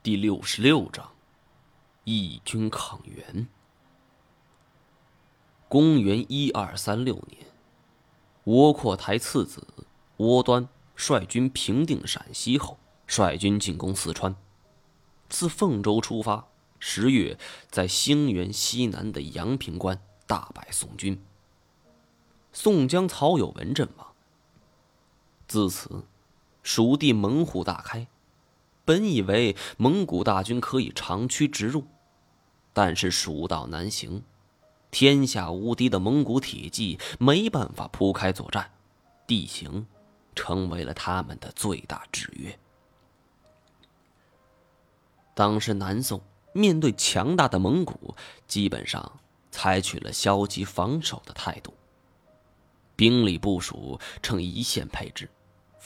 第六十六章，义军抗元。公元一二三六年，窝阔台次子窝端率军平定陕西后，率军进攻四川。自凤州出发，十月在兴元西南的阳平关大败宋军。宋江、曹有文阵亡。自此，蜀地门户大开。本以为蒙古大军可以长驱直入，但是蜀道难行，天下无敌的蒙古铁骑没办法铺开作战，地形成为了他们的最大制约。当时南宋面对强大的蒙古，基本上采取了消极防守的态度，兵力部署呈一线配置。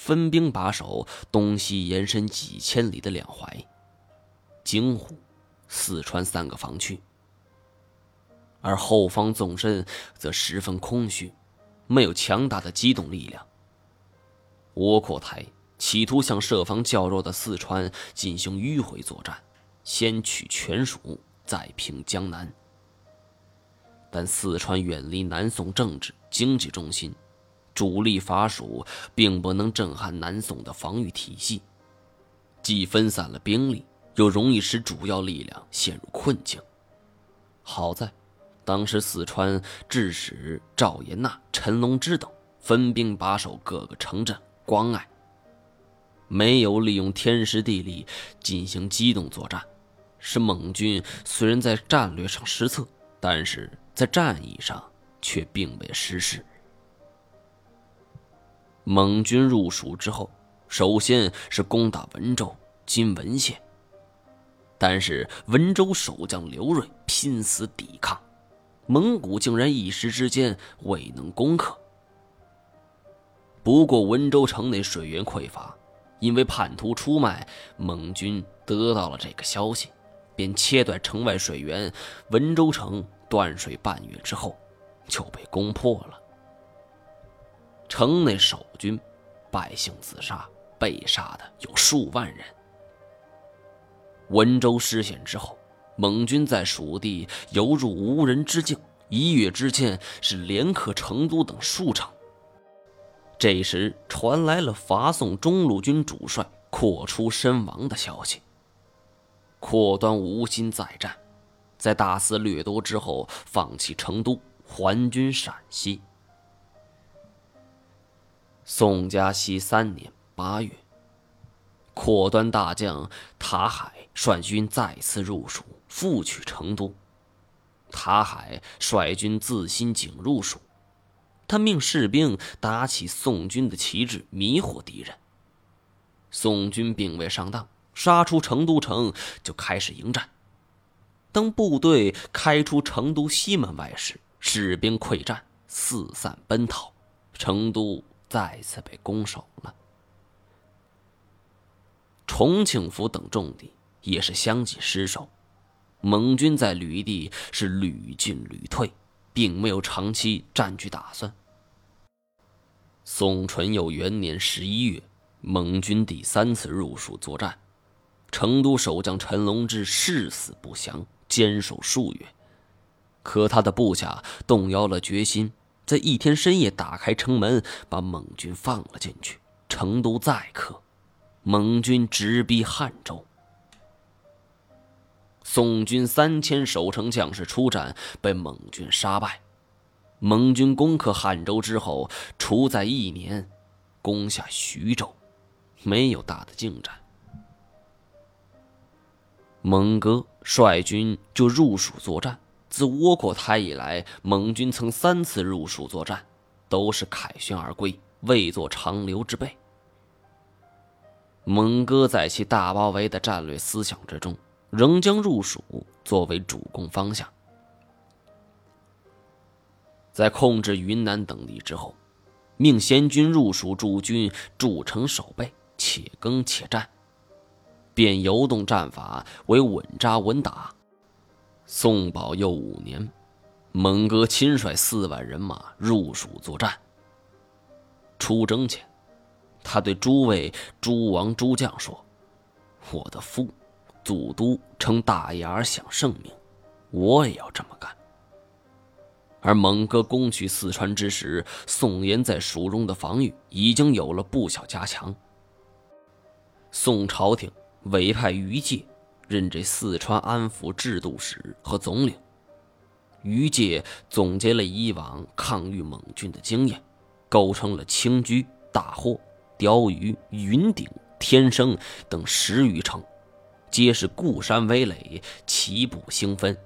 分兵把守东西延伸几千里的两淮、京沪、四川三个防区，而后方纵深则十分空虚，没有强大的机动力量。窝阔台企图向设防较弱的四川进行迂回作战，先取全蜀，再平江南。但四川远离南宋政治经济中心。主力伐蜀，并不能震撼南宋的防御体系，既分散了兵力，又容易使主要力量陷入困境。好在，当时四川致使赵延纳、陈龙之等分兵把守各个城镇关隘，没有利用天时地利进行机动作战，使蒙军虽然在战略上失策，但是在战役上却并未失势。蒙军入蜀之后，首先是攻打文州（今文县），但是文州守将刘瑞拼死抵抗，蒙古竟然一时之间未能攻克。不过文州城内水源匮乏，因为叛徒出卖，蒙军得到了这个消息，便切断城外水源，文州城断水半月之后，就被攻破了。城内守军，百姓自杀，被杀的有数万人。温州失陷之后，蒙军在蜀地犹如无人之境，一月之间是连克成都等数城。这时传来了伐宋中路军主帅阔出身亡的消息。阔端无心再战，在大肆掠夺之后，放弃成都，还军陕西。宋嘉熙三年八月，阔端大将塔海率军再次入蜀，复取成都。塔海率军自新井入蜀，他命士兵打起宋军的旗帜，迷惑敌人。宋军并未上当，杀出成都城就开始迎战。当部队开出成都西门外时，士兵溃战，四散奔逃，成都。再次被攻守了。重庆府等重地也是相继失守，蒙军在吕地是屡进屡退，并没有长期占据打算。宋淳佑元年十一月，蒙军第三次入蜀作战，成都守将陈龙志誓死不降，坚守数月，可他的部下动摇了决心。在一天深夜，打开城门，把蒙军放了进去。成都再克，蒙军直逼汉州。宋军三千守城将士出战，被蒙军杀败。蒙军攻克汉州之后，除在一年，攻下徐州，没有大的进展。蒙哥率军就入蜀作战。自窝阔台以来，蒙军曾三次入蜀作战，都是凯旋而归，未做长留之辈。蒙哥在其大包围的战略思想之中，仍将入蜀作为主攻方向。在控制云南等地之后，命先军入蜀驻军，筑城守备，且耕且战，变游动战法为稳扎稳打。宋宝佑五年，蒙哥亲率四万人马入蜀作战。出征前，他对诸位诸王诸将说：“我的父祖都称大业而享盛名，我也要这么干。而蒙哥攻取四川之时，宋延在蜀中的防御已经有了不小加强。宋朝廷委派于介任这四川安抚制度使和总领。于介总结了以往抗御蒙军的经验，构成了青居、大霍、鲷鱼、云顶、天生等十余城，皆是固山围垒，齐补兴分，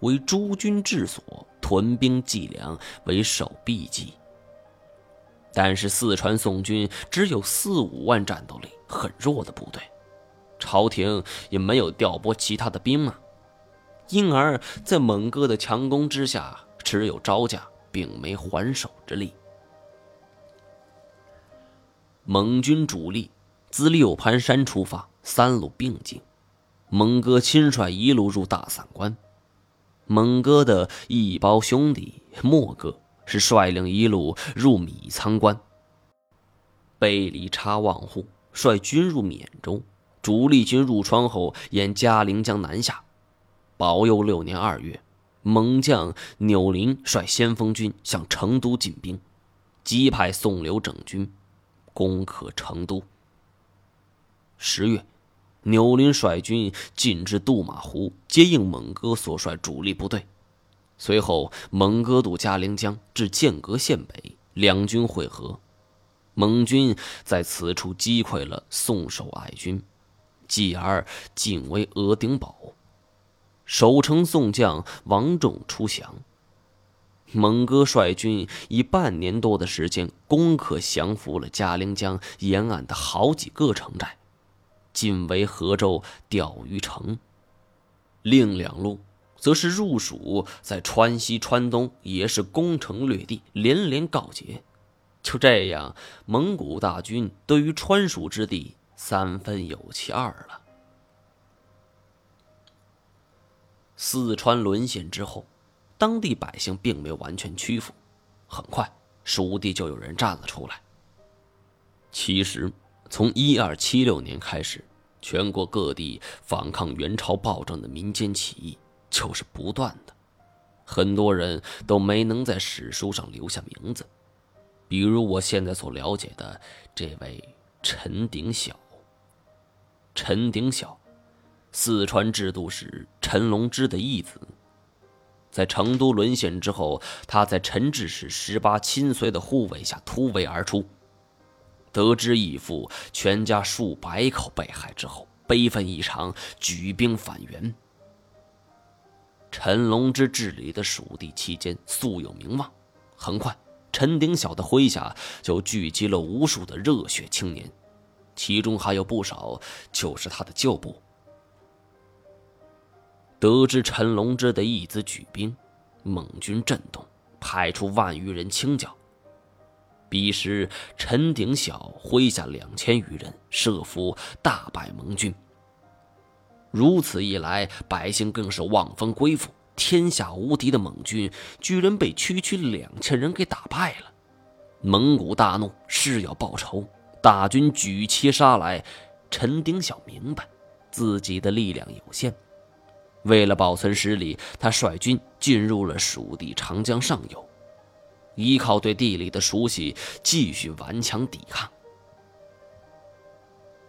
为诸军治所。屯兵计粮为守必计，但是四川宋军只有四五万战斗力，很弱的部队，朝廷也没有调拨其他的兵马，因而，在蒙哥的强攻之下，只有招架，并没还手之力。蒙军主力自六盘山出发，三路并进，蒙哥亲率一路入大散关。蒙哥的一胞兄弟莫哥是率领一路入米仓关，贝里察望户率军入缅州，主力军入川后沿嘉陵江南下。保佑六年二月，蒙将钮林率先锋军向成都进兵，击败宋刘整军，攻克成都。十月。钮林率军进至杜马湖，接应蒙哥所率主力部队。随后，蒙哥渡嘉陵江至剑阁县北，两军会合。蒙军在此处击溃了宋守爱军，继而进围额顶堡。守城宋将王仲出降。蒙哥率军以半年多的时间攻克降服了嘉陵江沿岸的好几个城寨。进为河州钓鱼城，另两路则是入蜀，在川西、川东也是攻城略地，连连告捷。就这样，蒙古大军对于川蜀之地三分有其二了。四川沦陷之后，当地百姓并没有完全屈服，很快蜀地就有人站了出来。其实。从一二七六年开始，全国各地反抗元朝暴政的民间起义就是不断的，很多人都没能在史书上留下名字，比如我现在所了解的这位陈鼎小。陈鼎小，四川制度使陈龙之的义子，在成都沦陷之后，他在陈志士十八亲随的护卫下突围而出。得知义父全家数百口被害之后，悲愤异常，举兵反元。陈龙之治理的蜀地期间素有名望，很快，陈鼎晓的麾下就聚集了无数的热血青年，其中还有不少就是他的旧部。得知陈龙之的义子举兵，蒙军震动，派出万余人清剿。彼时，陈鼎晓麾下两千余人，设伏大败蒙军。如此一来，百姓更是望风归附。天下无敌的蒙军，居然被区区两千人给打败了。蒙古大怒，誓要报仇。大军举旗杀来。陈鼎晓明白自己的力量有限，为了保存实力，他率军进入了蜀地长江上游。依靠对地理的熟悉，继续顽强抵抗。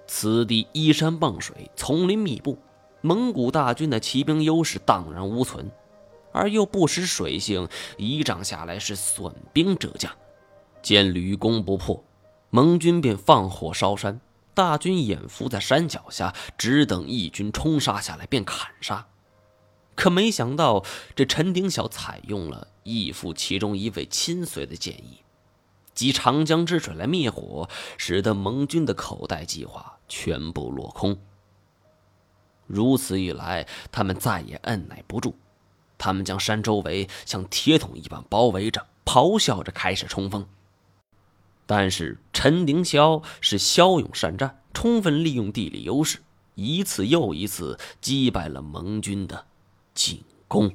此地依山傍水，丛林密布，蒙古大军的骑兵优势荡然无存，而又不识水性，一仗下来是损兵折将。见屡攻不破，盟军便放火烧山，大军掩伏在山脚下，只等义军冲杀下来便砍杀。可没想到，这陈鼎晓采用了义父其中一位亲随的建议，集长江之水来灭火，使得盟军的口袋计划全部落空。如此一来，他们再也按耐不住，他们将山周围像铁桶一般包围着，咆哮着开始冲锋。但是陈凌霄是骁勇善战，充分利用地理优势，一次又一次击败了盟军的。进攻。